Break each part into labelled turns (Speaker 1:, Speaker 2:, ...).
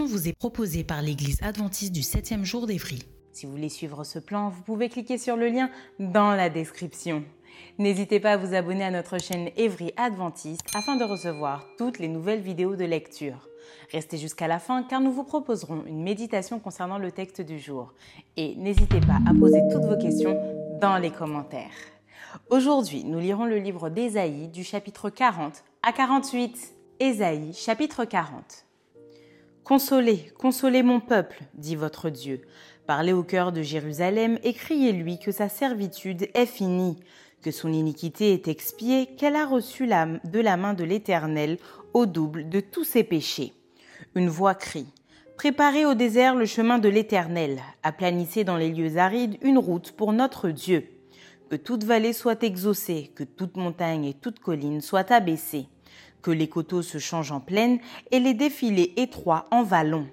Speaker 1: Vous est proposée par l'Église adventiste du 7e jour d'Évry.
Speaker 2: Si vous voulez suivre ce plan, vous pouvez cliquer sur le lien dans la description. N'hésitez pas à vous abonner à notre chaîne Évry Adventiste afin de recevoir toutes les nouvelles vidéos de lecture. Restez jusqu'à la fin car nous vous proposerons une méditation concernant le texte du jour. Et n'hésitez pas à poser toutes vos questions dans les commentaires. Aujourd'hui, nous lirons le livre d'Ésaïe du chapitre 40 à 48. Ésaïe chapitre 40. Consolez, consolez mon peuple, dit votre Dieu. Parlez au cœur de Jérusalem et criez-lui que sa servitude est finie, que son iniquité est expiée, qu'elle a reçu de la main de l'Éternel au double de tous ses péchés. Une voix crie. Préparez au désert le chemin de l'Éternel, aplanissez dans les lieux arides une route pour notre Dieu. Que toute vallée soit exaucée, que toute montagne et toute colline soient abaissées que les coteaux se changent en plaine et les défilés étroits en vallons.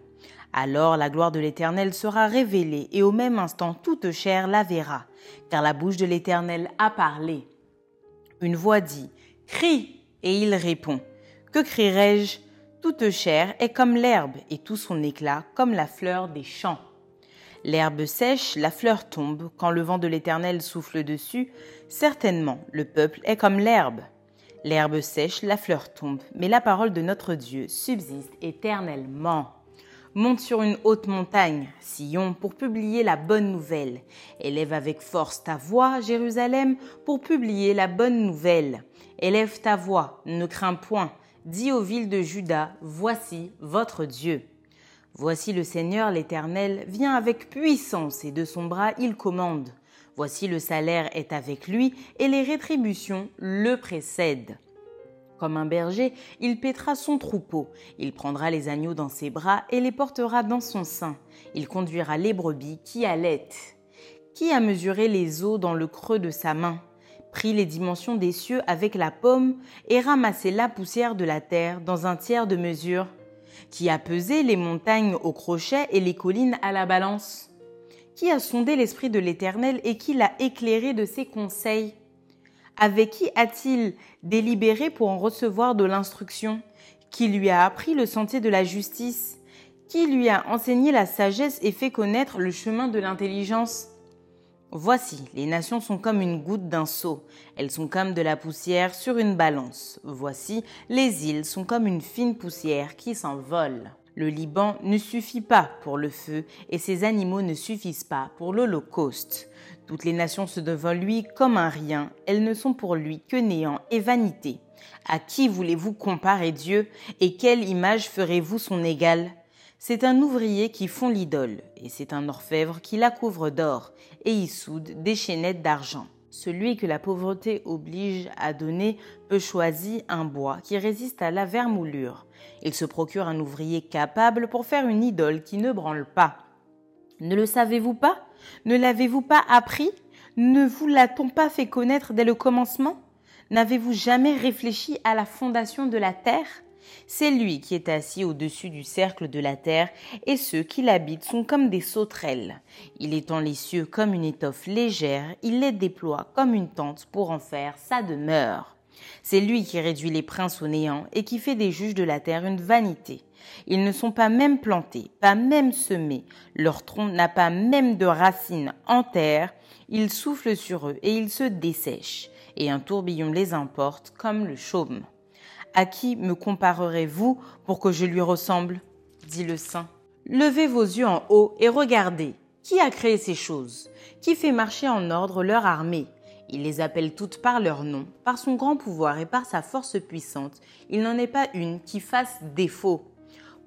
Speaker 2: Alors la gloire de l'Éternel sera révélée et au même instant toute chair la verra, car la bouche de l'Éternel a parlé. Une voix dit, Crie, et il répond, Que crierai-je? Toute chair est comme l'herbe et tout son éclat comme la fleur des champs. L'herbe sèche, la fleur tombe, quand le vent de l'Éternel souffle dessus, certainement le peuple est comme l'herbe. L'herbe sèche, la fleur tombe, mais la parole de notre Dieu subsiste éternellement. Monte sur une haute montagne, Sion, pour publier la bonne nouvelle. Élève avec force ta voix, Jérusalem, pour publier la bonne nouvelle. Élève ta voix, ne crains point. Dis aux villes de Juda, voici votre Dieu. Voici le Seigneur l'Éternel vient avec puissance et de son bras il commande. Voici le salaire est avec lui et les rétributions le précèdent. Comme un berger, il paîtra son troupeau, il prendra les agneaux dans ses bras et les portera dans son sein, il conduira les brebis qui allaitent. Qui a mesuré les eaux dans le creux de sa main, pris les dimensions des cieux avec la pomme et ramassé la poussière de la terre dans un tiers de mesure. Qui a pesé les montagnes au crochet et les collines à la balance? Qui a sondé l'Esprit de l'Éternel et qui l'a éclairé de ses conseils? Avec qui a-t-il délibéré pour en recevoir de l'instruction? Qui lui a appris le sentier de la justice? Qui lui a enseigné la sagesse et fait connaître le chemin de l'intelligence? Voici, les nations sont comme une goutte d'un seau, elles sont comme de la poussière sur une balance. Voici, les îles sont comme une fine poussière qui s'envole. Le Liban ne suffit pas pour le feu et ses animaux ne suffisent pas pour l'Holocauste. Toutes les nations se devant lui comme un rien, elles ne sont pour lui que néant et vanité. À qui voulez-vous comparer Dieu et quelle image ferez-vous son égal? C'est un ouvrier qui fond l'idole et c'est un orfèvre qui la couvre d'or et y soude des chaînettes d'argent. Celui que la pauvreté oblige à donner peut choisir un bois qui résiste à la vermoulure. Il se procure un ouvrier capable pour faire une idole qui ne branle pas. Ne le savez-vous pas? Ne l'avez-vous pas appris? Ne vous l'a-t-on pas fait connaître dès le commencement? N'avez-vous jamais réfléchi à la fondation de la terre? C'est lui qui est assis au-dessus du cercle de la terre, et ceux qui l'habitent sont comme des sauterelles. Il étend les cieux comme une étoffe légère, il les déploie comme une tente pour en faire sa demeure. C'est lui qui réduit les princes au néant et qui fait des juges de la terre une vanité. Ils ne sont pas même plantés, pas même semés, leur tronc n'a pas même de racines en terre, il souffle sur eux et ils se dessèchent, et un tourbillon les emporte comme le chaume. À qui me comparerez-vous pour que je lui ressemble? dit le saint. Levez vos yeux en haut et regardez. Qui a créé ces choses? Qui fait marcher en ordre leur armée? Il les appelle toutes par leur nom, par son grand pouvoir et par sa force puissante. Il n'en est pas une qui fasse défaut.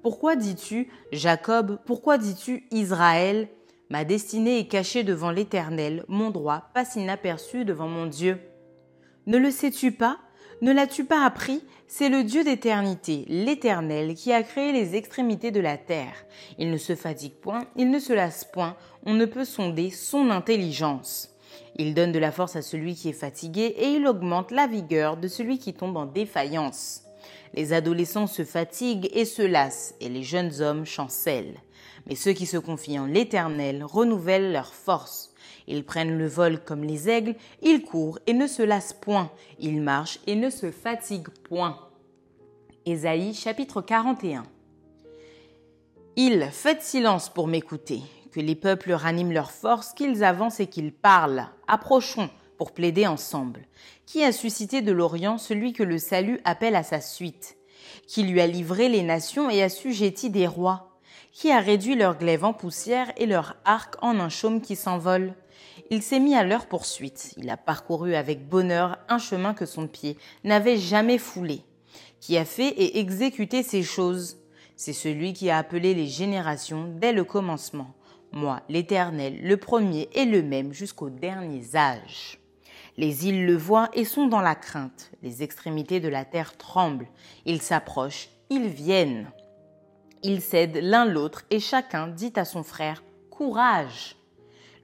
Speaker 2: Pourquoi dis-tu Jacob Pourquoi dis-tu Israël? Ma destinée est cachée devant l'Éternel, mon droit passe inaperçu devant mon Dieu. Ne le sais-tu pas? Ne l'as-tu pas appris? C'est le Dieu d'éternité, l'Éternel, qui a créé les extrémités de la terre. Il ne se fatigue point, il ne se lasse point, on ne peut sonder son intelligence. Il donne de la force à celui qui est fatigué et il augmente la vigueur de celui qui tombe en défaillance. Les adolescents se fatiguent et se lassent, et les jeunes hommes chancellent. Mais ceux qui se confient en l'Éternel renouvellent leur force. Ils prennent le vol comme les aigles, ils courent et ne se lassent point, ils marchent et ne se fatiguent point. Ésaïe chapitre 41 Ils, faites silence pour m'écouter, que les peuples raniment leur force, qu'ils avancent et qu'ils parlent. Approchons pour plaider ensemble. Qui a suscité de l'Orient celui que le salut appelle à sa suite? Qui lui a livré les nations et assujetti des rois? Qui a réduit leur glaive en poussière et leur arc en un chaume qui s'envole? Il s'est mis à leur poursuite. Il a parcouru avec bonheur un chemin que son pied n'avait jamais foulé. Qui a fait et exécuté ces choses? C'est celui qui a appelé les générations dès le commencement. Moi, l'Éternel, le premier et le même jusqu'aux derniers âges. Les îles le voient et sont dans la crainte. Les extrémités de la terre tremblent. Ils s'approchent, ils viennent. Ils cèdent l'un l'autre et chacun dit à son frère Courage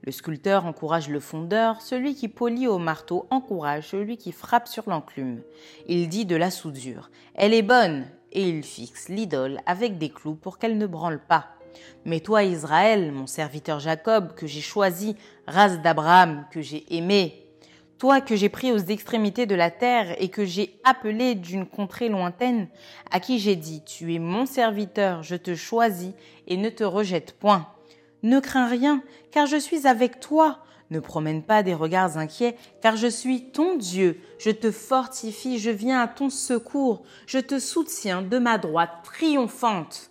Speaker 2: Le sculpteur encourage le fondeur, celui qui polit au marteau encourage celui qui frappe sur l'enclume. Il dit de la soudure Elle est bonne et il fixe l'idole avec des clous pour qu'elle ne branle pas. Mais toi, Israël, mon serviteur Jacob, que j'ai choisi, race d'Abraham, que j'ai aimé, toi que j'ai pris aux extrémités de la terre et que j'ai appelé d'une contrée lointaine, à qui j'ai dit, tu es mon serviteur, je te choisis et ne te rejette point. Ne crains rien, car je suis avec toi. Ne promène pas des regards inquiets, car je suis ton Dieu. Je te fortifie, je viens à ton secours, je te soutiens de ma droite triomphante.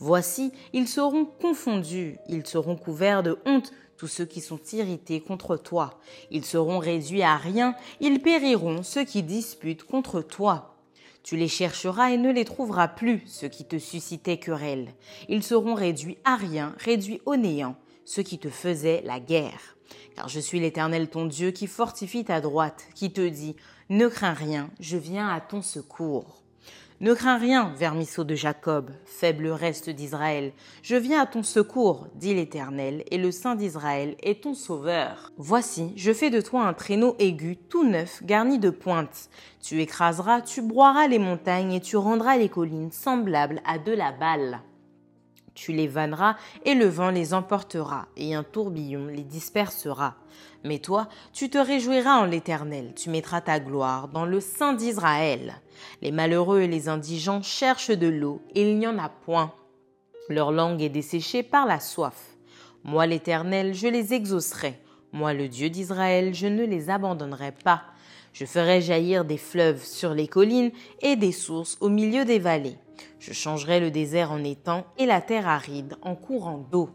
Speaker 2: Voici, ils seront confondus, ils seront couverts de honte, tous ceux qui sont irrités contre toi. Ils seront réduits à rien, ils périront ceux qui disputent contre toi. Tu les chercheras et ne les trouveras plus, ceux qui te suscitaient querelle. Ils seront réduits à rien, réduits au néant, ceux qui te faisaient la guerre. Car je suis l'Éternel ton Dieu qui fortifie ta droite, qui te dit, Ne crains rien, je viens à ton secours. Ne crains rien, vermisseau de Jacob, faible reste d'Israël. Je viens à ton secours, dit l'Éternel, et le Saint d'Israël est ton sauveur. Voici, je fais de toi un traîneau aigu, tout neuf, garni de pointes. Tu écraseras, tu broieras les montagnes, et tu rendras les collines semblables à de la balle. Tu les vanneras, et le vent les emportera, et un tourbillon les dispersera. Mais toi, tu te réjouiras en l'Éternel, tu mettras ta gloire dans le sein d'Israël. Les malheureux et les indigents cherchent de l'eau, et il n'y en a point. Leur langue est desséchée par la soif. Moi l'Éternel, je les exaucerai. Moi le Dieu d'Israël, je ne les abandonnerai pas. Je ferai jaillir des fleuves sur les collines et des sources au milieu des vallées. Je changerai le désert en étang et la terre aride en courant d'eau.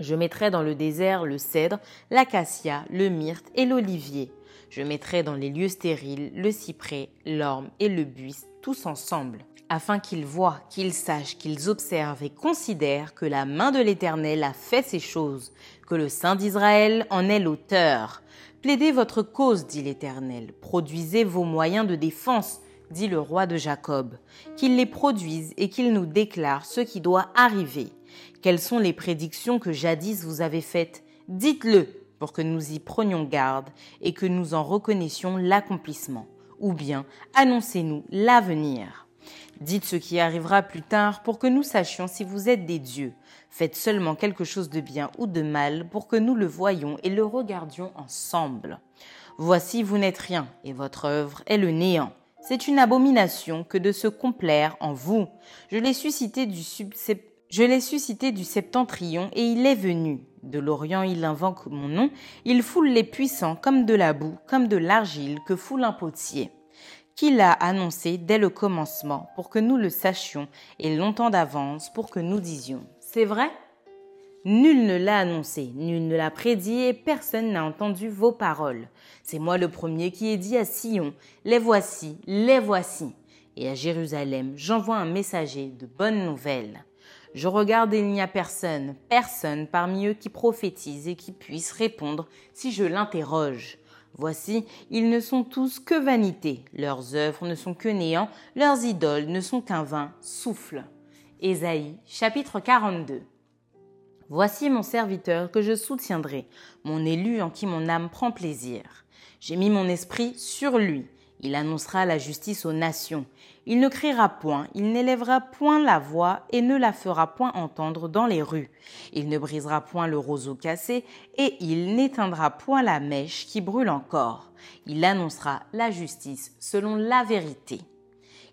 Speaker 2: Je mettrai dans le désert le cèdre, l'acacia, le myrte et l'olivier. Je mettrai dans les lieux stériles le cyprès, l'orme et le buis, tous ensemble, afin qu'ils voient, qu'ils sachent, qu'ils observent et considèrent que la main de l'Éternel a fait ces choses, que le Saint d'Israël en est l'auteur. Plaidez votre cause, dit l'Éternel, produisez vos moyens de défense, dit le roi de Jacob, qu'il les produise et qu'il nous déclare ce qui doit arriver. Quelles sont les prédictions que jadis vous avez faites? Dites-le pour que nous y prenions garde et que nous en reconnaissions l'accomplissement. Ou bien annoncez-nous l'avenir. Dites ce qui arrivera plus tard pour que nous sachions si vous êtes des dieux. Faites seulement quelque chose de bien ou de mal pour que nous le voyions et le regardions ensemble. Voici, vous n'êtes rien, et votre œuvre est le néant. C'est une abomination que de se complaire en vous. Je l'ai suscité du septentrion et il est venu. De l'Orient il invoque mon nom, il foule les puissants comme de la boue, comme de l'argile que foule un potier. Qu'il a annoncé dès le commencement pour que nous le sachions et longtemps d'avance pour que nous disions. C'est vrai? Nul ne l'a annoncé, nul ne l'a prédit et personne n'a entendu vos paroles. C'est moi le premier qui ai dit à Sion, les voici, les voici. Et à Jérusalem, j'envoie un messager de bonnes nouvelles. Je regarde et il n'y a personne, personne parmi eux qui prophétise et qui puisse répondre si je l'interroge. Voici, ils ne sont tous que vanité, leurs œuvres ne sont que néant, leurs idoles ne sont qu'un vain souffle. Ésaïe chapitre 42 Voici mon serviteur que je soutiendrai, mon élu en qui mon âme prend plaisir. J'ai mis mon esprit sur lui. Il annoncera la justice aux nations. Il ne criera point, il n'élèvera point la voix et ne la fera point entendre dans les rues. Il ne brisera point le roseau cassé et il n'éteindra point la mèche qui brûle encore. Il annoncera la justice selon la vérité.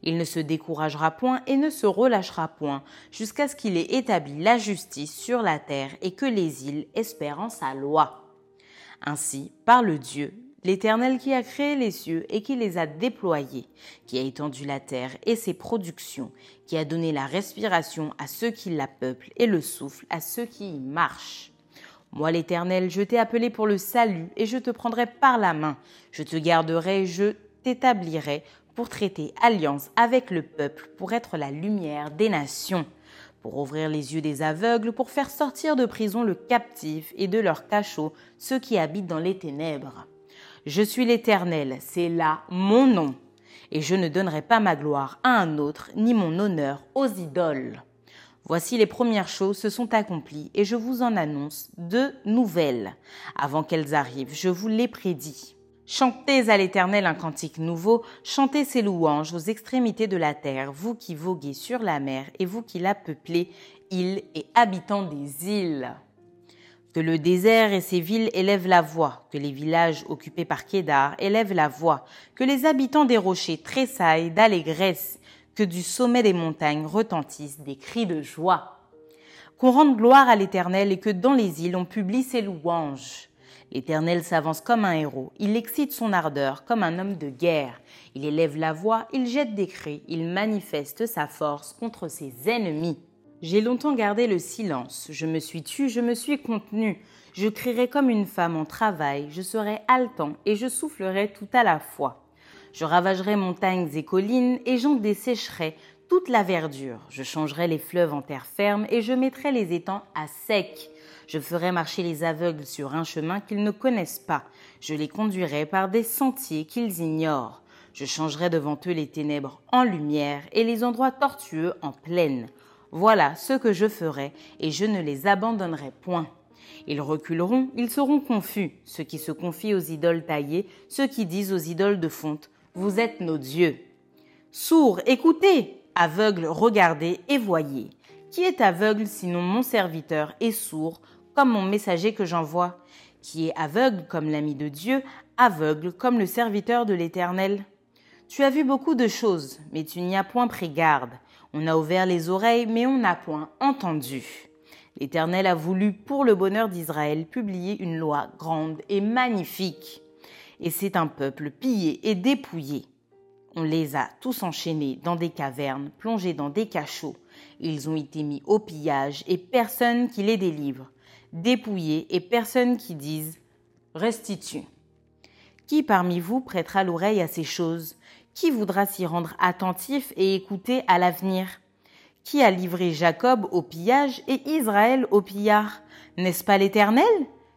Speaker 2: Il ne se découragera point et ne se relâchera point jusqu'à ce qu'il ait établi la justice sur la terre et que les îles espèrent en sa loi. Ainsi parle Dieu, l'Éternel qui a créé les cieux et qui les a déployés, qui a étendu la terre et ses productions, qui a donné la respiration à ceux qui la peuplent et le souffle à ceux qui y marchent. Moi l'Éternel, je t'ai appelé pour le salut et je te prendrai par la main, je te garderai, je t'établirai pour traiter alliance avec le peuple, pour être la lumière des nations, pour ouvrir les yeux des aveugles, pour faire sortir de prison le captif et de leur cachot ceux qui habitent dans les ténèbres. Je suis l'Éternel, c'est là mon nom, et je ne donnerai pas ma gloire à un autre, ni mon honneur aux idoles. Voici les premières choses se sont accomplies, et je vous en annonce deux nouvelles. Avant qu'elles arrivent, je vous les prédis. Chantez à l'Éternel un cantique nouveau, chantez ses louanges aux extrémités de la terre, vous qui voguez sur la mer et vous qui la peuplez, îles et habitants des îles. Que le désert et ses villes élèvent la voix, que les villages occupés par Kédar élèvent la voix, que les habitants des rochers tressaillent d'allégresse, que du sommet des montagnes retentissent des cris de joie. Qu'on rende gloire à l'Éternel et que dans les îles on publie ses louanges. L'Éternel s'avance comme un héros, il excite son ardeur comme un homme de guerre, il élève la voix, il jette des cris, il manifeste sa force contre ses ennemis. J'ai longtemps gardé le silence, je me suis tue, je me suis contenu, je crierai comme une femme en travail, je serai haletant et je soufflerai tout à la fois. Je ravagerai montagnes et collines et j'en dessécherai toute la verdure. Je changerai les fleuves en terre ferme et je mettrai les étangs à sec. Je ferai marcher les aveugles sur un chemin qu'ils ne connaissent pas. Je les conduirai par des sentiers qu'ils ignorent. Je changerai devant eux les ténèbres en lumière et les endroits tortueux en plaine. Voilà ce que je ferai, et je ne les abandonnerai point. Ils reculeront, ils seront confus, ceux qui se confient aux idoles taillées, ceux qui disent aux idoles de fonte, Vous êtes nos dieux. Sourds, écoutez, aveugles, regardez et voyez. Qui est aveugle sinon mon serviteur et sourd comme mon messager que j'envoie, qui est aveugle comme l'ami de Dieu, aveugle comme le serviteur de l'Éternel. Tu as vu beaucoup de choses, mais tu n'y as point pris garde. On a ouvert les oreilles, mais on n'a point entendu. L'Éternel a voulu, pour le bonheur d'Israël, publier une loi grande et magnifique. Et c'est un peuple pillé et dépouillé. On les a tous enchaînés dans des cavernes, plongés dans des cachots. Ils ont été mis au pillage et personne qui les délivre dépouillés et personne qui dise restitue. Qui parmi vous prêtera l'oreille à ces choses? Qui voudra s'y rendre attentif et écouter à l'avenir? Qui a livré Jacob au pillage et Israël au pillard? N'est-ce pas l'Éternel?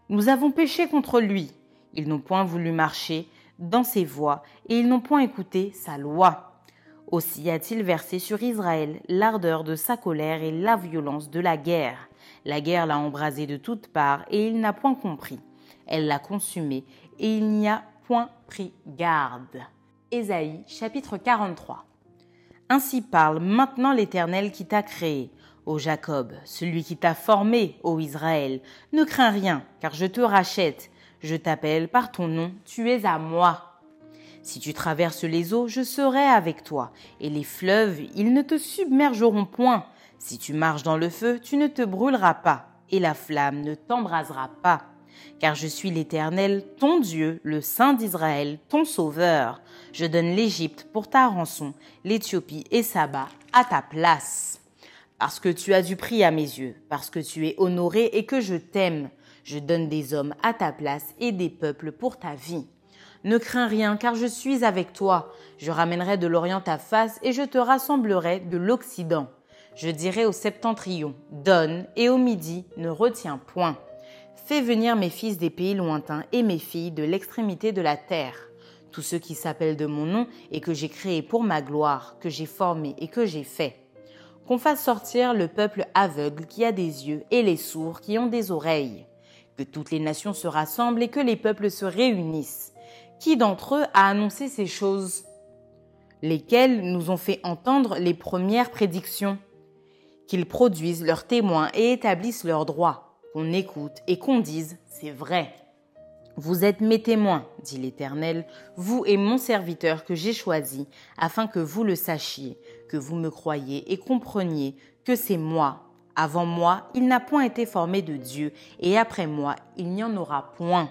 Speaker 2: Nous avons péché contre lui. Ils n'ont point voulu marcher dans ses voies et ils n'ont point écouté sa loi. Aussi a-t-il versé sur Israël l'ardeur de sa colère et la violence de la guerre. La guerre l'a embrasé de toutes parts et il n'a point compris. Elle l'a consumé et il n'y a point pris garde. Ésaïe chapitre 43. Ainsi parle maintenant l'Éternel qui t'a créé, ô Jacob, celui qui t'a formé, ô Israël. Ne crains rien, car je te rachète. Je t'appelle par ton nom, tu es à moi. Si tu traverses les eaux, je serai avec toi, et les fleuves, ils ne te submergeront point. Si tu marches dans le feu, tu ne te brûleras pas, et la flamme ne t'embrasera pas. Car je suis l'Éternel, ton Dieu, le Saint d'Israël, ton Sauveur. Je donne l'Égypte pour ta rançon, l'Éthiopie et Saba à ta place. Parce que tu as du prix à mes yeux, parce que tu es honoré et que je t'aime, je donne des hommes à ta place et des peuples pour ta vie. Ne crains rien, car je suis avec toi. Je ramènerai de l'Orient ta face et je te rassemblerai de l'Occident. Je dirai au septentrion, donne, et au midi, ne retiens point. Fais venir mes fils des pays lointains et mes filles de l'extrémité de la terre. Tous ceux qui s'appellent de mon nom et que j'ai créé pour ma gloire, que j'ai formé et que j'ai fait. Qu'on fasse sortir le peuple aveugle qui a des yeux et les sourds qui ont des oreilles. Que toutes les nations se rassemblent et que les peuples se réunissent qui d'entre eux a annoncé ces choses? Lesquelles nous ont fait entendre les premières prédictions? Qu'ils produisent leurs témoins et établissent leurs droits, qu'on écoute et qu'on dise c'est vrai. Vous êtes mes témoins, dit l'Éternel, vous et mon serviteur que j'ai choisi, afin que vous le sachiez, que vous me croyiez et compreniez que c'est moi. Avant moi, il n'a point été formé de Dieu, et après moi, il n'y en aura point.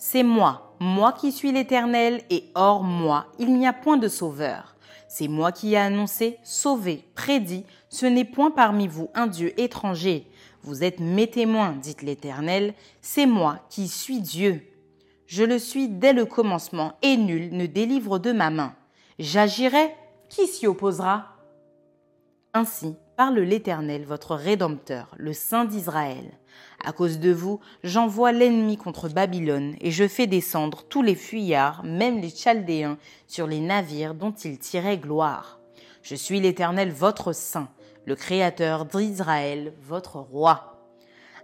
Speaker 2: C'est moi, moi qui suis l'Éternel, et hors moi, il n'y a point de sauveur. C'est moi qui ai annoncé, sauvé, prédit, ce n'est point parmi vous un Dieu étranger. Vous êtes mes témoins, dit l'Éternel, c'est moi qui suis Dieu. Je le suis dès le commencement, et nul ne délivre de ma main. J'agirai, qui s'y opposera? Ainsi parle l'Éternel, votre Rédempteur, le Saint d'Israël. À cause de vous, j'envoie l'ennemi contre Babylone, et je fais descendre tous les fuyards, même les Chaldéens, sur les navires dont ils tiraient gloire. Je suis l'Éternel votre Saint, le Créateur d'Israël, votre Roi.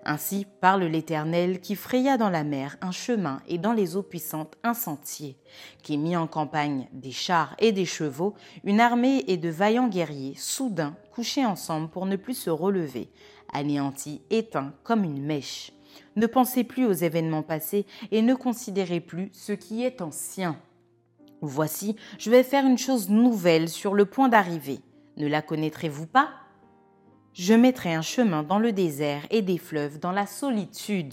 Speaker 2: Ainsi parle l'Éternel qui fraya dans la mer un chemin et dans les eaux puissantes un sentier, qui mit en campagne des chars et des chevaux, une armée et de vaillants guerriers, soudain couchés ensemble pour ne plus se relever, anéantis, éteints comme une mèche. Ne pensez plus aux événements passés et ne considérez plus ce qui est ancien. Voici, je vais faire une chose nouvelle sur le point d'arriver. Ne la connaîtrez-vous pas? Je mettrai un chemin dans le désert et des fleuves dans la solitude.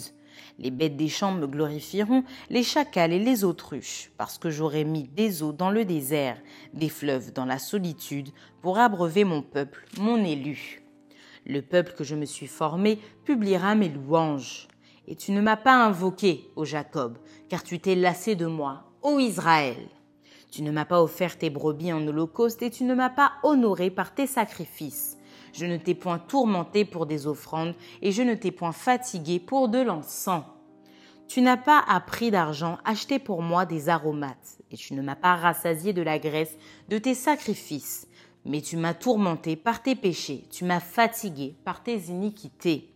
Speaker 2: Les bêtes des champs me glorifieront, les chacals et les autruches, parce que j'aurai mis des eaux dans le désert, des fleuves dans la solitude, pour abreuver mon peuple, mon élu. Le peuple que je me suis formé publiera mes louanges. Et tu ne m'as pas invoqué, ô Jacob, car tu t'es lassé de moi, ô Israël. Tu ne m'as pas offert tes brebis en holocauste et tu ne m'as pas honoré par tes sacrifices. Je ne t'ai point tourmenté pour des offrandes, et je ne t'ai point fatigué pour de l'encens. Tu n'as pas à prix d'argent acheté pour moi des aromates, et tu ne m'as pas rassasié de la graisse de tes sacrifices, mais tu m'as tourmenté par tes péchés, tu m'as fatigué par tes iniquités.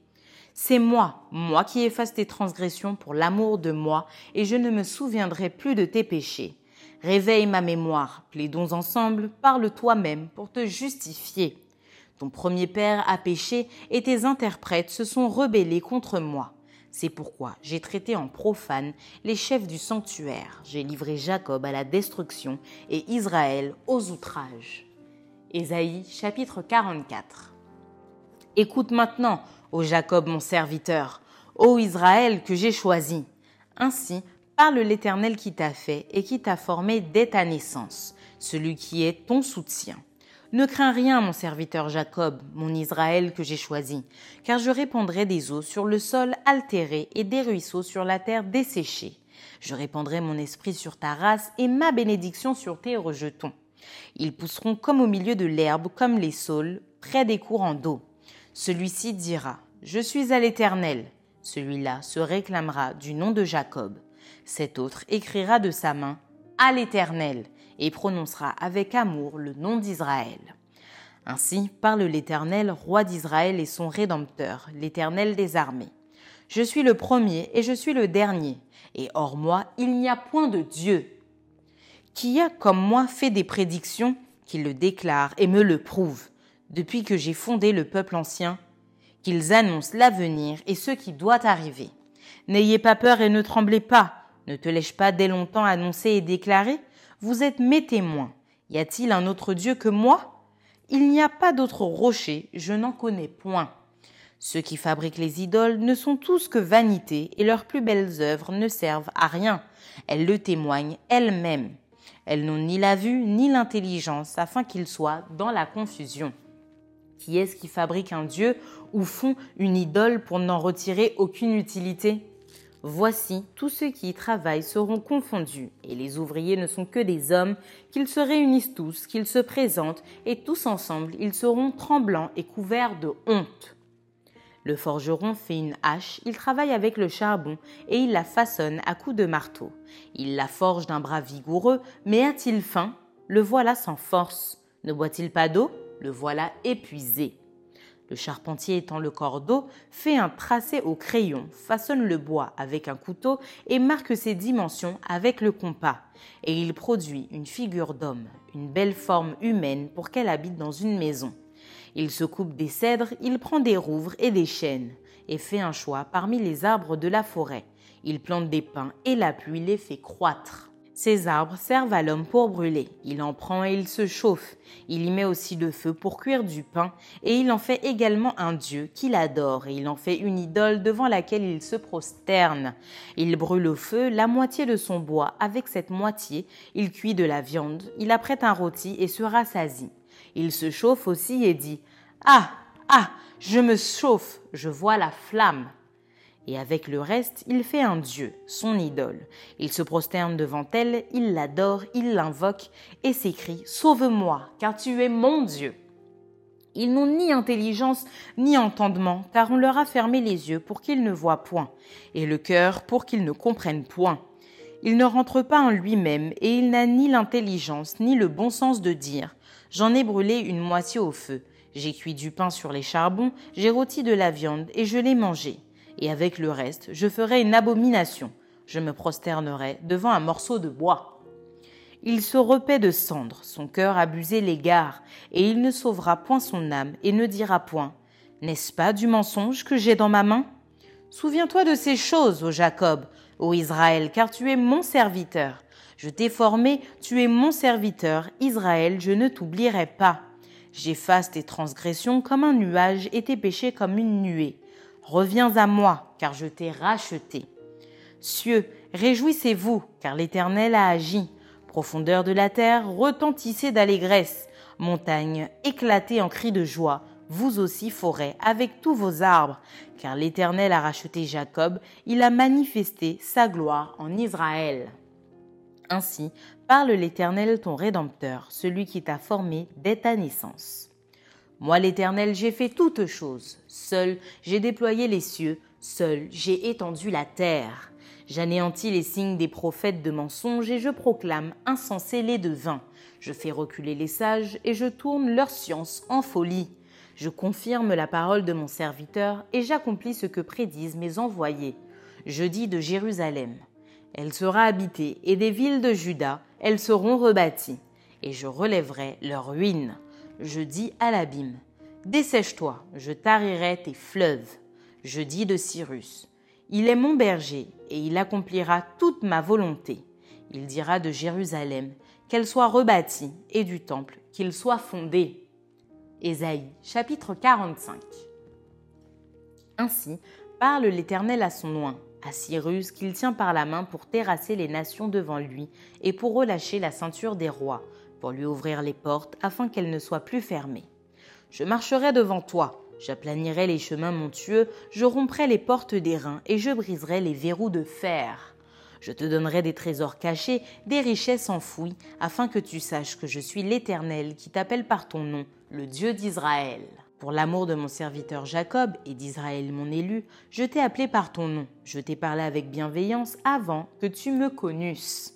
Speaker 2: C'est moi, moi qui efface tes transgressions pour l'amour de moi, et je ne me souviendrai plus de tes péchés. Réveille ma mémoire, plaidons ensemble, parle toi-même pour te justifier. Ton premier père a péché et tes interprètes se sont rebellés contre moi. C'est pourquoi j'ai traité en profane les chefs du sanctuaire. J'ai livré Jacob à la destruction et Israël aux outrages. Ésaïe chapitre 44. Écoute maintenant, ô Jacob mon serviteur, ô Israël que j'ai choisi. Ainsi parle l'Éternel qui t'a fait et qui t'a formé dès ta naissance, celui qui est ton soutien. Ne crains rien, mon serviteur Jacob, mon Israël que j'ai choisi, car je répandrai des eaux sur le sol altéré et des ruisseaux sur la terre desséchée. Je répandrai mon esprit sur ta race et ma bénédiction sur tes rejetons. Ils pousseront comme au milieu de l'herbe, comme les saules, près des courants d'eau. Celui-ci dira, Je suis à l'Éternel. Celui-là se réclamera du nom de Jacob. Cet autre écrira de sa main, À l'Éternel et prononcera avec amour le nom d'Israël. Ainsi parle l'Éternel, roi d'Israël et son Rédempteur, l'Éternel des armées. Je suis le premier et je suis le dernier, et hors moi il n'y a point de Dieu. Qui a comme moi fait des prédictions, qui le déclare et me le prouve, depuis que j'ai fondé le peuple ancien, qu'ils annoncent l'avenir et ce qui doit arriver. N'ayez pas peur et ne tremblez pas. Ne te l'ai-je pas dès longtemps annoncé et déclaré vous êtes mes témoins. Y a-t-il un autre Dieu que moi? Il n'y a pas d'autre rocher, je n'en connais point. Ceux qui fabriquent les idoles ne sont tous que vanité, et leurs plus belles œuvres ne servent à rien. Elles le témoignent elles-mêmes. Elles n'ont ni la vue ni l'intelligence, afin qu'ils soient dans la confusion. Qui est-ce qui fabrique un dieu ou font une idole pour n'en retirer aucune utilité? Voici, tous ceux qui y travaillent seront confondus, et les ouvriers ne sont que des hommes, qu'ils se réunissent tous, qu'ils se présentent, et tous ensemble ils seront tremblants et couverts de honte. Le forgeron fait une hache, il travaille avec le charbon, et il la façonne à coups de marteau. Il la forge d'un bras vigoureux, mais a-t-il faim? Le voilà sans force. Ne boit-il pas d'eau? Le voilà épuisé. Le charpentier étend le cordeau, fait un tracé au crayon, façonne le bois avec un couteau et marque ses dimensions avec le compas. Et il produit une figure d'homme, une belle forme humaine pour qu'elle habite dans une maison. Il se coupe des cèdres, il prend des rouvres et des chênes, et fait un choix parmi les arbres de la forêt. Il plante des pins et la pluie les fait croître. Ces arbres servent à l'homme pour brûler. Il en prend et il se chauffe. Il y met aussi le feu pour cuire du pain, et il en fait également un dieu qu'il adore, et il en fait une idole devant laquelle il se prosterne. Il brûle au feu la moitié de son bois. Avec cette moitié, il cuit de la viande, il apprête un rôti et se rassasie. Il se chauffe aussi et dit Ah, ah, je me chauffe, je vois la flamme et avec le reste, il fait un dieu, son idole. Il se prosterne devant elle, il l'adore, il l'invoque et s'écrie Sauve-moi, car tu es mon Dieu. Ils n'ont ni intelligence ni entendement, car on leur a fermé les yeux pour qu'ils ne voient point, et le cœur pour qu'ils ne comprennent point. Il ne rentre pas en lui-même, et il n'a ni l'intelligence ni le bon sens de dire J'en ai brûlé une moitié au feu, j'ai cuit du pain sur les charbons, j'ai rôti de la viande, et je l'ai mangé et avec le reste, je ferai une abomination. Je me prosternerai devant un morceau de bois. Il se repaît de cendres, son cœur abusé l'égare, et il ne sauvera point son âme et ne dira point N'est-ce pas du mensonge que j'ai dans ma main? Souviens-toi de ces choses, ô Jacob, ô Israël, car tu es mon serviteur. Je t'ai formé, tu es mon serviteur, Israël, je ne t'oublierai pas. J'efface tes transgressions comme un nuage et tes péchés comme une nuée. Reviens à moi, car je t'ai racheté. Cieux, réjouissez-vous, car l'Éternel a agi. Profondeur de la terre, retentissez d'allégresse. Montagne, éclatez en cris de joie. Vous aussi, forêt, avec tous vos arbres, car l'Éternel a racheté Jacob, il a manifesté sa gloire en Israël. Ainsi parle l'Éternel ton Rédempteur, celui qui t'a formé dès ta naissance. Moi l'Éternel, j'ai fait toutes choses. Seul, j'ai déployé les cieux. Seul, j'ai étendu la terre. J'anéantis les signes des prophètes de mensonges et je proclame insensés les devins. Je fais reculer les sages et je tourne leur science en folie. Je confirme la parole de mon serviteur et j'accomplis ce que prédisent mes envoyés. Je dis de Jérusalem. Elle sera habitée et des villes de Juda, elles seront rebâties. Et je relèverai leurs ruines je dis à l'abîme, Dessèche-toi, je tarirai tes fleuves. Je dis de Cyrus, Il est mon berger, et il accomplira toute ma volonté. Il dira de Jérusalem, qu'elle soit rebâtie, et du temple, qu'il soit fondé. Ésaïe chapitre 45 Ainsi parle l'Éternel à son oint, à Cyrus qu'il tient par la main pour terrasser les nations devant lui, et pour relâcher la ceinture des rois, pour lui ouvrir les portes afin qu'elles ne soient plus fermées. Je marcherai devant toi, j'aplanirai les chemins montueux, je romprai les portes des reins et je briserai les verrous de fer. Je te donnerai des trésors cachés, des richesses enfouies, afin que tu saches que je suis l'Éternel qui t'appelle par ton nom, le Dieu d'Israël. Pour l'amour de mon serviteur Jacob et d'Israël mon élu, je t'ai appelé par ton nom, je t'ai parlé avec bienveillance avant que tu me connusses.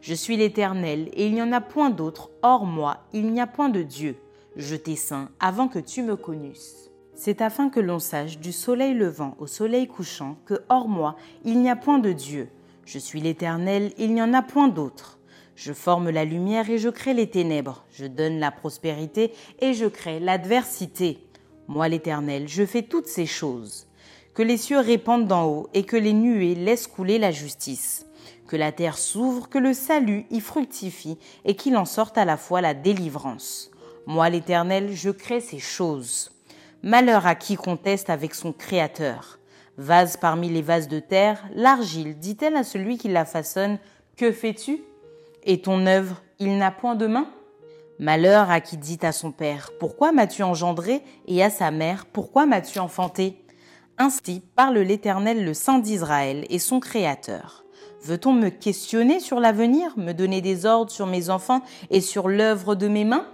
Speaker 2: Je suis l'Éternel, et il n'y en a point d'autre, hors moi, il n'y a point de Dieu. Je t'ai saint avant que tu me connusses. C'est afin que l'on sache du soleil levant au soleil couchant que hors moi, il n'y a point de Dieu. Je suis l'Éternel, il n'y en a point d'autre. Je forme la lumière et je crée les ténèbres. Je donne la prospérité et je crée l'adversité. Moi l'Éternel, je fais toutes ces choses. Que les cieux répandent d'en haut et que les nuées laissent couler la justice que la terre s'ouvre, que le salut y fructifie et qu'il en sorte à la fois la délivrance. Moi, l'Éternel, je crée ces choses. Malheur à qui conteste avec son Créateur. Vase parmi les vases de terre, l'argile dit-elle à celui qui la façonne, Que fais-tu? Et ton œuvre, il n'a point de main? Malheur à qui dit à son père, Pourquoi m'as-tu engendré? Et à sa mère, Pourquoi m'as-tu enfanté? Ainsi parle l'Éternel le Saint d'Israël et son Créateur. Veut-on me questionner sur l'avenir, me donner des ordres sur mes enfants et sur l'œuvre de mes mains?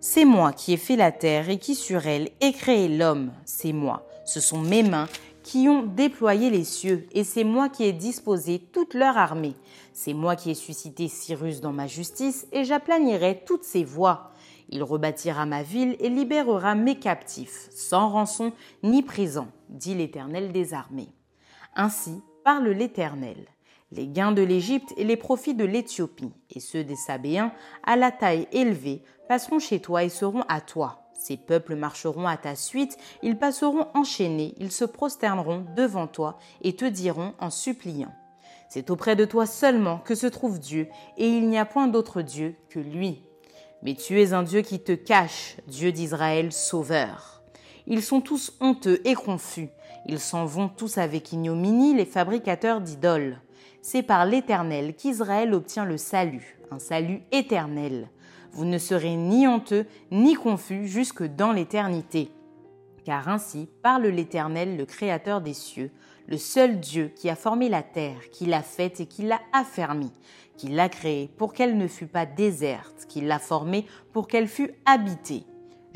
Speaker 2: C'est moi qui ai fait la terre et qui sur elle ai créé l'homme. C'est moi. Ce sont mes mains qui ont déployé les cieux, et c'est moi qui ai disposé toute leur armée. C'est moi qui ai suscité Cyrus dans ma justice, et j'aplanirai toutes ses voies. Il rebâtira ma ville et libérera mes captifs, sans rançon ni prison, dit l'Éternel des armées. Ainsi parle l'Éternel. Les gains de l'Égypte et les profits de l'Éthiopie, et ceux des Sabéens, à la taille élevée, passeront chez toi et seront à toi. Ces peuples marcheront à ta suite, ils passeront enchaînés, ils se prosterneront devant toi et te diront en suppliant. C'est auprès de toi seulement que se trouve Dieu, et il n'y a point d'autre Dieu que lui. Mais tu es un Dieu qui te cache, Dieu d'Israël, sauveur. Ils sont tous honteux et confus, ils s'en vont tous avec ignominie, les fabricateurs d'idoles. C'est par l'Éternel qu'Israël obtient le salut, un salut éternel. Vous ne serez ni honteux ni confus jusque dans l'éternité. Car ainsi parle l'Éternel, le Créateur des cieux, le seul Dieu qui a formé la terre, qui l'a faite et qui l'a affermie, qui l'a créée pour qu'elle ne fût pas déserte, qui l'a formée pour qu'elle fût habitée.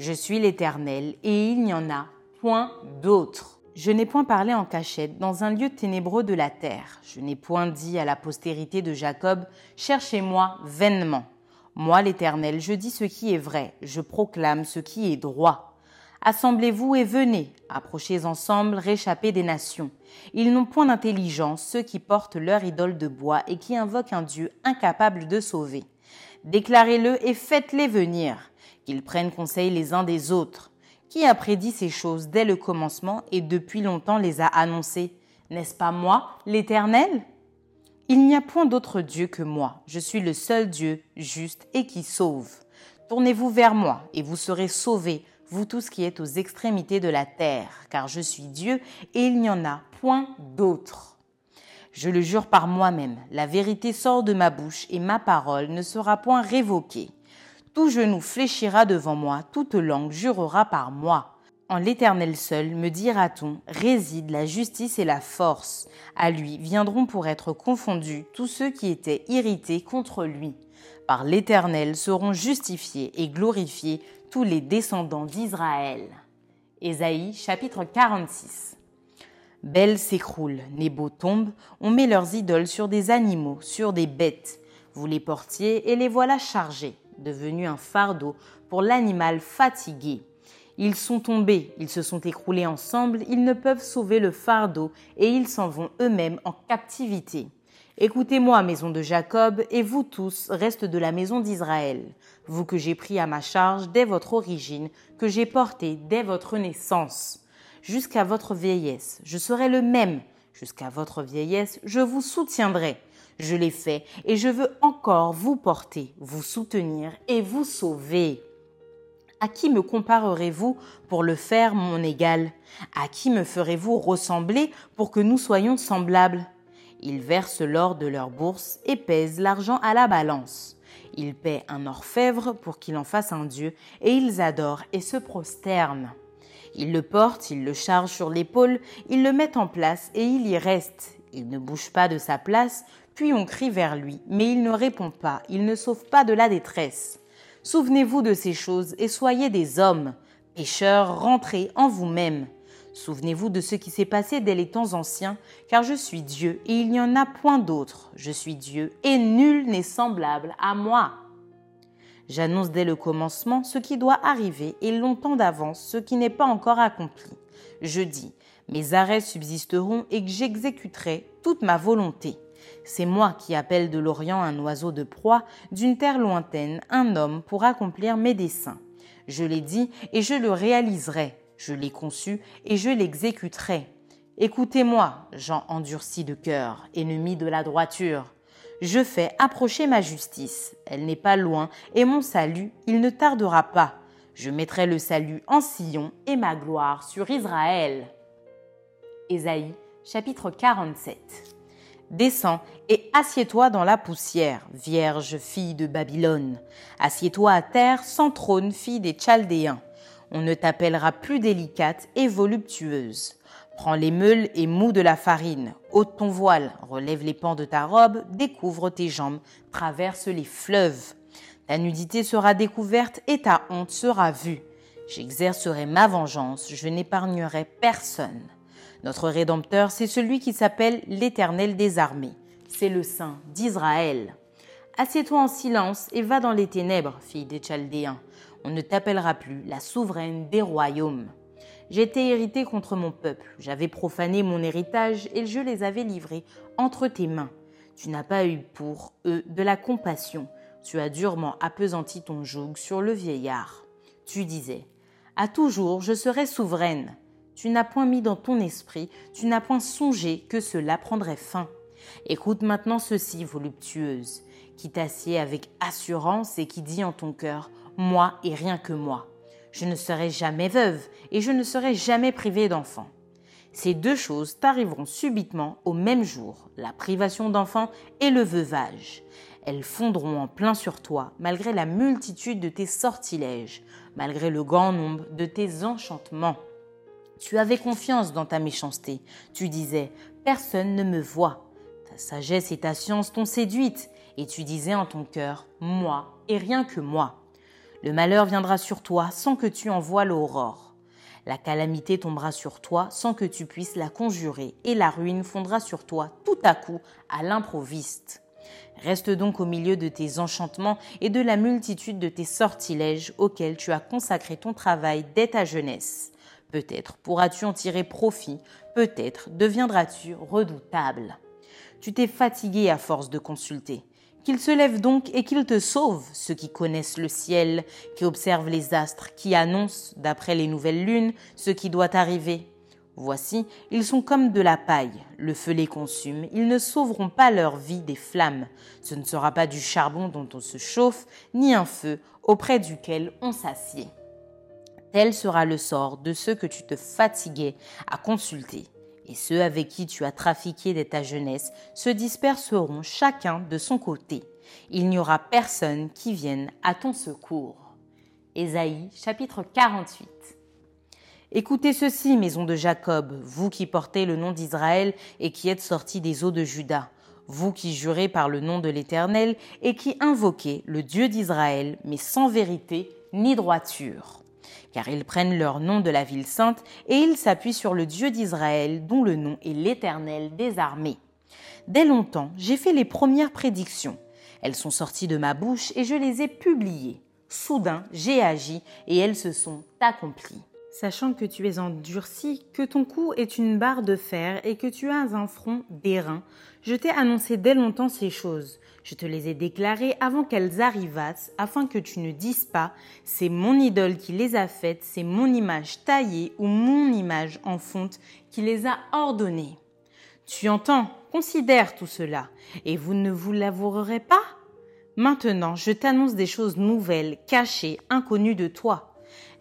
Speaker 2: Je suis l'Éternel, et il n'y en a point d'autre. Je n'ai point parlé en cachette dans un lieu ténébreux de la terre. Je n'ai point dit à la postérité de Jacob, Cherchez-moi vainement. Moi, l'Éternel, je dis ce qui est vrai, je proclame ce qui est droit. Assemblez-vous et venez, approchez ensemble, réchappez des nations. Ils n'ont point d'intelligence, ceux qui portent leur idole de bois et qui invoquent un Dieu incapable de sauver. Déclarez-le et faites-les venir, qu'ils prennent conseil les uns des autres. Qui a prédit ces choses dès le commencement et depuis longtemps les a annoncées? N'est-ce pas moi, l'Éternel? Il n'y a point d'autre Dieu que moi. Je suis le seul Dieu juste et qui sauve. Tournez-vous vers moi et vous serez sauvés, vous tous qui êtes aux extrémités de la terre, car je suis Dieu et il n'y en a point d'autre. Je le jure par moi-même, la vérité sort de ma bouche et ma parole ne sera point révoquée. Tout genou fléchira devant moi, toute langue jurera par moi. En l'Éternel seul, me dira-t-on, réside la justice et la force. À lui viendront pour être confondus tous ceux qui étaient irrités contre lui. Par l'Éternel seront justifiés et glorifiés tous les descendants d'Israël. Ésaïe chapitre 46 Belle s'écroule, Nebo tombe, on met leurs idoles sur des animaux, sur des bêtes. Vous les portiez et les voilà chargés, devenus un fardeau pour l'animal fatigué. Ils sont tombés, ils se sont écroulés ensemble, ils ne peuvent sauver le fardeau et ils s'en vont eux-mêmes en captivité. Écoutez-moi, maison de Jacob, et vous tous, reste de la maison d'Israël, vous que j'ai pris à ma charge dès votre origine, que j'ai porté dès votre naissance. Jusqu'à votre vieillesse, je serai le même. Jusqu'à votre vieillesse, je vous soutiendrai. Je l'ai fait, et je veux encore vous porter, vous soutenir et vous sauver. À qui me comparerez-vous pour le faire mon égal? À qui me ferez-vous ressembler pour que nous soyons semblables? Ils versent l'or de leur bourse et pèsent l'argent à la balance. Ils paient un orfèvre pour qu'il en fasse un dieu, et ils adorent et se prosternent. Ils le portent, ils le chargent sur l'épaule, ils le mettent en place et il y reste. Il ne bouge pas de sa place, puis on crie vers lui, mais il ne répond pas, il ne sauve pas de la détresse. Souvenez-vous de ces choses et soyez des hommes. Pécheurs, rentrez en vous-même. Souvenez-vous de ce qui s'est passé dès les temps anciens, car je suis Dieu et il n'y en a point d'autre. Je suis Dieu et nul n'est semblable à moi. J'annonce dès le commencement ce qui doit arriver et longtemps d'avance ce qui n'est pas encore accompli. Je dis, mes arrêts subsisteront et que j'exécuterai toute ma volonté. C'est moi qui appelle de l'Orient un oiseau de proie, d'une terre lointaine un homme pour accomplir mes desseins. Je l'ai dit et je le réaliserai. Je l'ai conçu et je l'exécuterai. Écoutez-moi, gens endurcis de cœur, ennemis de la droiture. Je fais approcher ma justice. Elle n'est pas loin, et mon salut, il ne tardera pas. Je mettrai le salut en Sion et ma gloire sur Israël. Ésaïe, chapitre 47. Descends et assieds-toi dans la poussière, vierge fille de Babylone. Assieds-toi à terre sans trône, fille des Chaldéens. On ne t'appellera plus délicate et voluptueuse. Prends les meules et mous de la farine, ôte ton voile, relève les pans de ta robe, découvre tes jambes, traverse les fleuves. Ta nudité sera découverte et ta honte sera vue. J'exercerai ma vengeance, je n'épargnerai personne. Notre Rédempteur, c'est celui qui s'appelle l'Éternel des armées. C'est le Saint d'Israël. Assieds-toi en silence et va dans les ténèbres, fille des Chaldéens. On ne t'appellera plus la souveraine des royaumes. J'étais irrité contre mon peuple, j'avais profané mon héritage et je les avais livrés entre tes mains. Tu n'as pas eu pour eux de la compassion, tu as durement appesanti ton joug sur le vieillard. Tu disais, à toujours je serai souveraine tu n'as point mis dans ton esprit, tu n'as point songé que cela prendrait fin. Écoute maintenant ceci, voluptueuse, qui t'assied avec assurance et qui dit en ton cœur, moi et rien que moi. Je ne serai jamais veuve et je ne serai jamais privée d'enfants. Ces deux choses t'arriveront subitement au même jour, la privation d'enfants et le veuvage. Elles fondront en plein sur toi, malgré la multitude de tes sortilèges, malgré le grand nombre de tes enchantements. Tu avais confiance dans ta méchanceté. Tu disais, personne ne me voit. Ta sagesse et ta science t'ont séduite, et tu disais en ton cœur, moi et rien que moi. Le malheur viendra sur toi sans que tu en vois l'aurore. La calamité tombera sur toi sans que tu puisses la conjurer, et la ruine fondra sur toi tout à coup à l'improviste. Reste donc au milieu de tes enchantements et de la multitude de tes sortilèges auxquels tu as consacré ton travail dès ta jeunesse. Peut-être pourras-tu en tirer profit, peut-être deviendras-tu redoutable. Tu t'es fatigué à force de consulter. Qu'il se lève donc et qu'il te sauve, ceux qui connaissent le ciel, qui observent les astres, qui annoncent, d'après les nouvelles lunes, ce qui doit arriver. Voici, ils sont comme de la paille, le feu les consume, ils ne sauveront pas leur vie des flammes. Ce ne sera pas du charbon dont on se chauffe, ni un feu auprès duquel on s'assied. Tel sera le sort de ceux que tu te fatiguais à consulter. Et ceux avec qui tu as trafiqué dès ta jeunesse se disperseront chacun de son côté. Il n'y aura personne qui vienne à ton secours. Ésaïe chapitre 48. Écoutez ceci, maison de Jacob, vous qui portez le nom d'Israël et qui êtes sortis des eaux de Juda, vous qui jurez par le nom de l'Éternel et qui invoquez le Dieu d'Israël, mais sans vérité ni droiture car ils prennent leur nom de la ville sainte et ils s'appuient sur le Dieu d'Israël dont le nom est l'Éternel des armées. Dès longtemps, j'ai fait les premières prédictions. Elles sont sorties de ma bouche et je les ai publiées. Soudain, j'ai agi et elles se sont accomplies.
Speaker 1: Sachant que tu es endurci, que ton cou est une barre de fer et que tu as un front d'airain, je t'ai annoncé dès longtemps ces choses. Je te les ai déclarées avant qu'elles arrivassent, afin que tu ne dises pas c'est mon idole qui les a faites, c'est mon image taillée ou mon image en fonte qui les a ordonnées. Tu entends, considère tout cela, et vous ne vous l'avouerez pas? Maintenant, je t'annonce des choses nouvelles, cachées, inconnues de toi.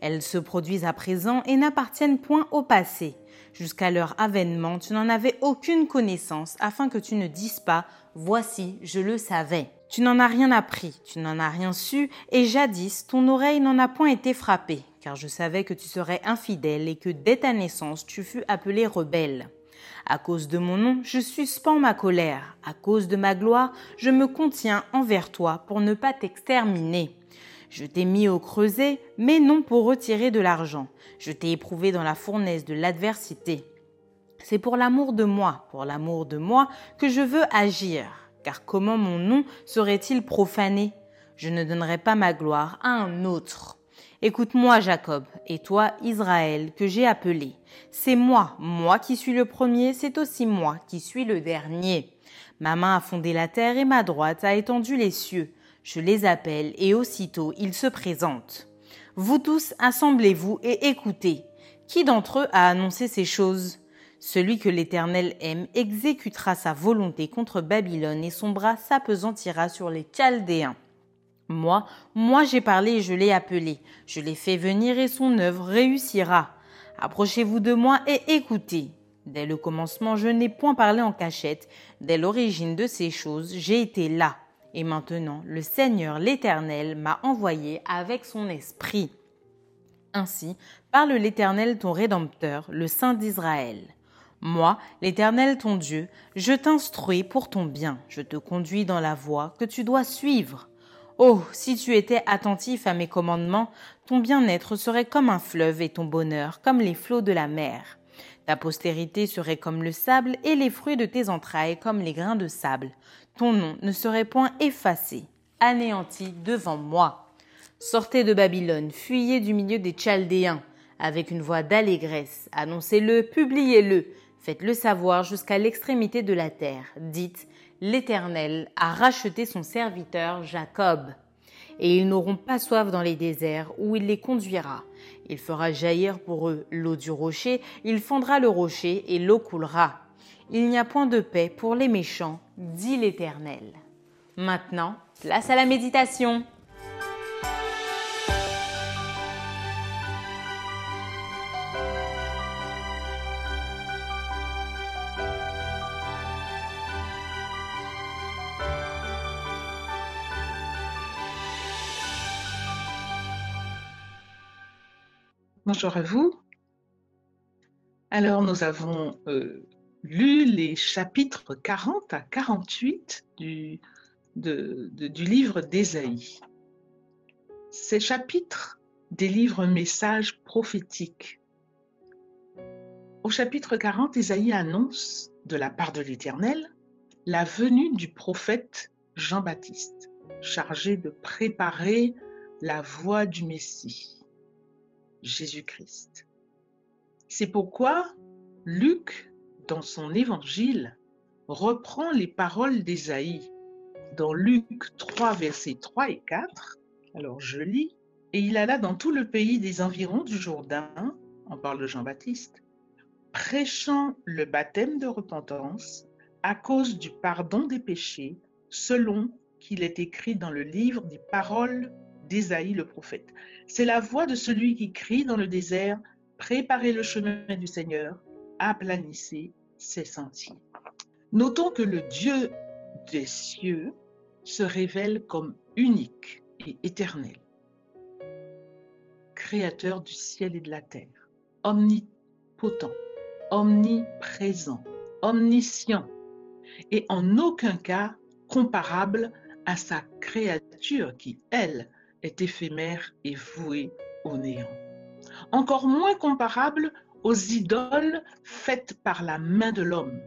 Speaker 1: Elles se produisent à présent et n'appartiennent point au passé. Jusqu'à leur avènement, tu n'en avais aucune connaissance afin que tu ne dises pas Voici, je le savais. Tu n'en as rien appris, tu n'en as rien su, et jadis ton oreille n'en a point été frappée, car je savais que tu serais infidèle et que dès ta naissance tu fus appelé rebelle. À cause de mon nom, je suspends ma colère. À cause de ma gloire, je me contiens envers toi pour ne pas t'exterminer. Je t'ai mis au creuset, mais non pour retirer de l'argent. Je t'ai éprouvé dans la fournaise de l'adversité. C'est pour l'amour de moi, pour l'amour de moi, que je veux agir. Car comment mon nom serait-il profané? Je ne donnerai pas ma gloire à un autre. Écoute-moi, Jacob, et toi, Israël, que j'ai appelé. C'est moi, moi qui suis le premier, c'est aussi moi qui suis le dernier. Ma main a fondé la terre et ma droite a étendu les cieux. Je les appelle et aussitôt ils se présentent. Vous tous, assemblez-vous et écoutez. Qui d'entre eux a annoncé ces choses? Celui que l'Éternel aime exécutera sa volonté contre Babylone et son bras s'apesantira sur les Chaldéens. Moi, moi j'ai parlé et je l'ai appelé. Je l'ai fait venir et son œuvre réussira. Approchez-vous de moi et écoutez.
Speaker 2: Dès le commencement, je n'ai point parlé en cachette. Dès l'origine de ces choses, j'ai été là. Et maintenant, le Seigneur l'Éternel m'a envoyé avec son esprit. Ainsi parle l'Éternel ton Rédempteur, le Saint d'Israël. Moi, l'Éternel ton Dieu, je t'instruis pour ton bien, je te conduis dans la voie que tu dois suivre. Oh, si tu étais attentif à mes commandements, ton bien-être serait comme un fleuve et ton bonheur comme les flots de la mer. Ta postérité serait comme le sable et les fruits de tes entrailles comme les grains de sable. Ton nom ne serait point effacé, anéanti devant moi. Sortez de Babylone, fuyez du milieu des Chaldéens, avec une voix d'allégresse, annoncez-le, publiez-le, faites-le savoir jusqu'à l'extrémité de la terre. Dites, l'Éternel a racheté son serviteur Jacob et ils n'auront pas soif dans les déserts où il les conduira. Il fera jaillir pour eux l'eau du rocher, il fondra le rocher et l'eau coulera. Il n'y a point de paix pour les méchants, dit l'Éternel. Maintenant, place à la méditation.
Speaker 3: Bonjour à vous. Alors, nous avons euh, lu les chapitres 40 à 48 du, du livre d'Ésaïe. Ces chapitres délivrent un message prophétique. Au chapitre 40, Ésaïe annonce, de la part de l'Éternel, la venue du prophète Jean-Baptiste, chargé de préparer la voie du Messie. Jésus-Christ. C'est pourquoi Luc, dans son évangile, reprend les paroles d'Ésaïe dans Luc 3, versets 3 et 4. Alors je lis. Et il alla dans tout le pays des environs du Jourdain, on parle de Jean-Baptiste, prêchant le baptême de repentance à cause du pardon des péchés, selon qu'il est écrit dans le livre des paroles d'Ésaïe le prophète. C'est la voix de celui qui crie dans le désert, préparez le chemin du Seigneur, aplanissez ses sentiers. Notons que le Dieu des cieux se révèle comme unique et éternel, créateur du ciel et de la terre, omnipotent, omniprésent, omniscient, et en aucun cas comparable à sa créature qui, elle, est éphémère et vouée au néant. Encore moins comparable aux idoles faites par la main de l'homme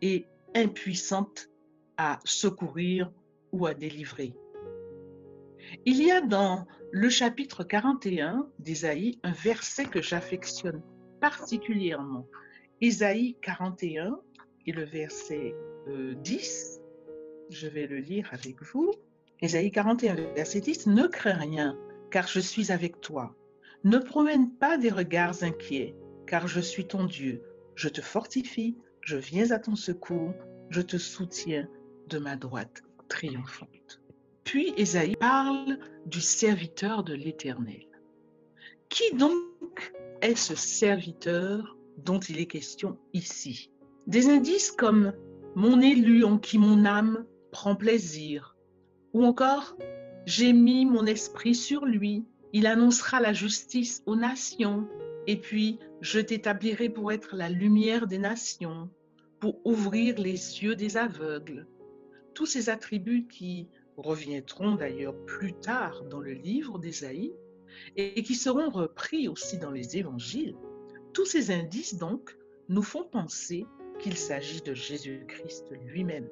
Speaker 3: et impuissantes à secourir ou à délivrer. Il y a dans le chapitre 41 d'Ésaïe un verset que j'affectionne particulièrement. Ésaïe 41 et le verset 10, euh, je vais le lire avec vous. Ésaïe 41, verset 10, Ne crains rien, car je suis avec toi. Ne promène pas des regards inquiets, car je suis ton Dieu. Je te fortifie, je viens à ton secours, je te soutiens de ma droite triomphante. Puis Ésaïe parle du serviteur de l'Éternel. Qui donc est ce serviteur dont il est question ici? Des indices comme mon élu en qui mon âme prend plaisir, ou encore, j'ai mis mon esprit sur lui, il annoncera la justice aux nations, et puis je t'établirai pour être la lumière des nations, pour ouvrir les yeux des aveugles. Tous ces attributs qui reviendront d'ailleurs plus tard dans le livre d'Ésaïe et qui seront repris aussi dans les évangiles, tous ces indices donc nous font penser qu'il s'agit de Jésus-Christ lui-même,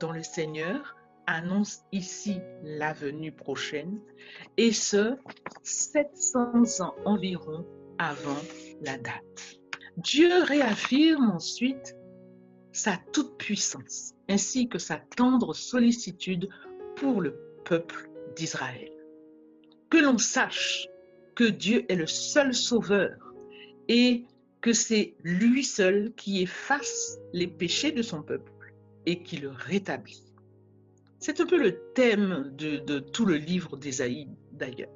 Speaker 3: dont le Seigneur annonce ici la venue prochaine, et ce, 700 ans environ avant la date. Dieu réaffirme ensuite sa toute-puissance, ainsi que sa tendre sollicitude pour le peuple d'Israël. Que l'on sache que Dieu est le seul sauveur et que c'est lui seul qui efface les péchés de son peuple et qui le rétablit. C'est un peu le thème de, tout le livre d'Ésaïe d'ailleurs.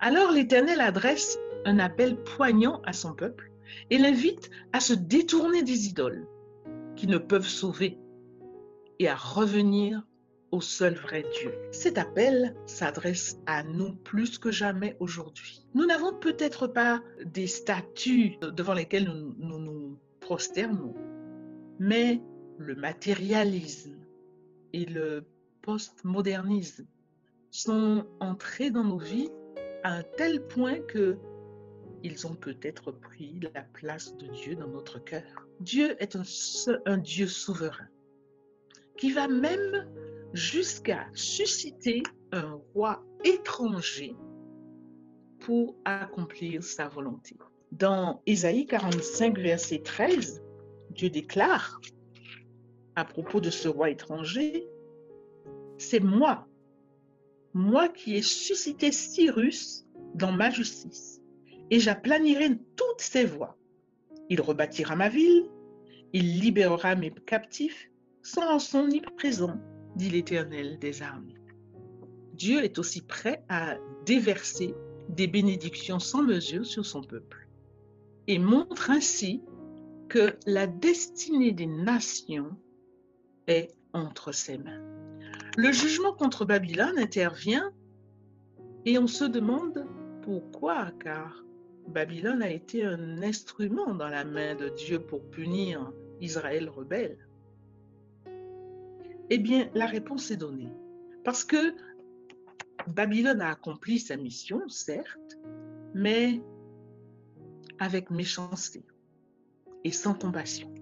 Speaker 3: Alors l'Éternel adresse un appel poignant à son peuple et l'invite à se détourner des idoles qui ne peuvent sauver et à revenir au seul vrai Dieu. Cet appel s'adresse à nous plus que jamais aujourd'hui. Nous n'avons peut-être pas des statues devant lesquelles nous nous, prosternons, mais le matérialisme et le postmodernisme sont entrés dans nos vies à un tel point que ils ont peut-être pris la place de Dieu dans notre cœur. Dieu est un, un Dieu souverain qui va même jusqu'à susciter un roi étranger pour accomplir sa volonté. Dans Ésaïe 45, verset 13, Dieu déclare à propos de ce roi étranger, c'est moi, moi qui ai suscité Cyrus dans ma justice, et j'aplanirai toutes ses voies. Il rebâtira ma ville, il libérera mes captifs sans rançon ni présent, dit l'Éternel des armées. Dieu est aussi prêt à déverser des bénédictions sans mesure sur son peuple et montre ainsi que la destinée des nations est entre ses mains. Le jugement contre Babylone intervient et on se demande pourquoi, car Babylone a été un instrument dans la main de Dieu pour punir Israël rebelle. Eh bien, la réponse est donnée. Parce que Babylone a accompli sa mission, certes, mais avec méchanceté et sans compassion.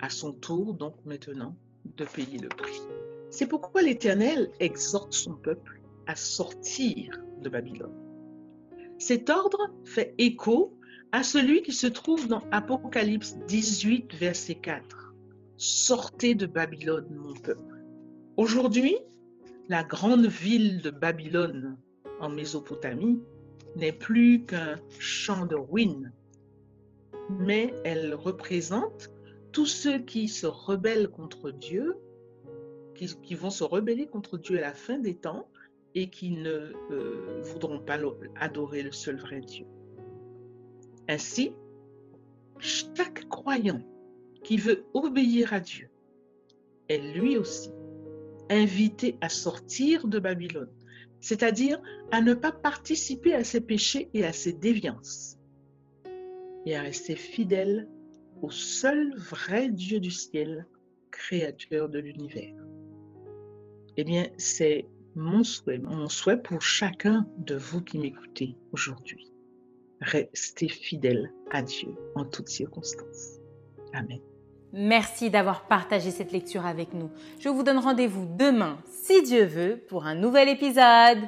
Speaker 3: À son tour, donc maintenant, de payer le prix. C'est pourquoi l'Éternel exhorte son peuple à sortir de Babylone. Cet ordre fait écho à celui qui se trouve dans Apocalypse 18, verset 4. Sortez de Babylone, mon peuple. Aujourd'hui, la grande ville de Babylone en Mésopotamie n'est plus qu'un champ de ruines, mais elle représente tous ceux qui se rebellent contre Dieu, qui, vont se rebeller contre Dieu à la fin des temps et qui ne euh, voudront pas adorer le seul vrai Dieu. Ainsi, chaque croyant qui veut obéir à Dieu est lui aussi invité à sortir de Babylone, c'est-à-dire à ne pas participer à ses péchés et à ses déviances, et à rester fidèle au seul vrai Dieu du ciel, créateur de l'univers. Eh bien, c'est mon souhait, mon souhait pour chacun de vous qui m'écoutez aujourd'hui. Restez fidèle à Dieu en toutes circonstances. Amen.
Speaker 2: Merci d'avoir partagé cette lecture avec nous. Je vous donne rendez-vous demain, si Dieu veut, pour un nouvel épisode.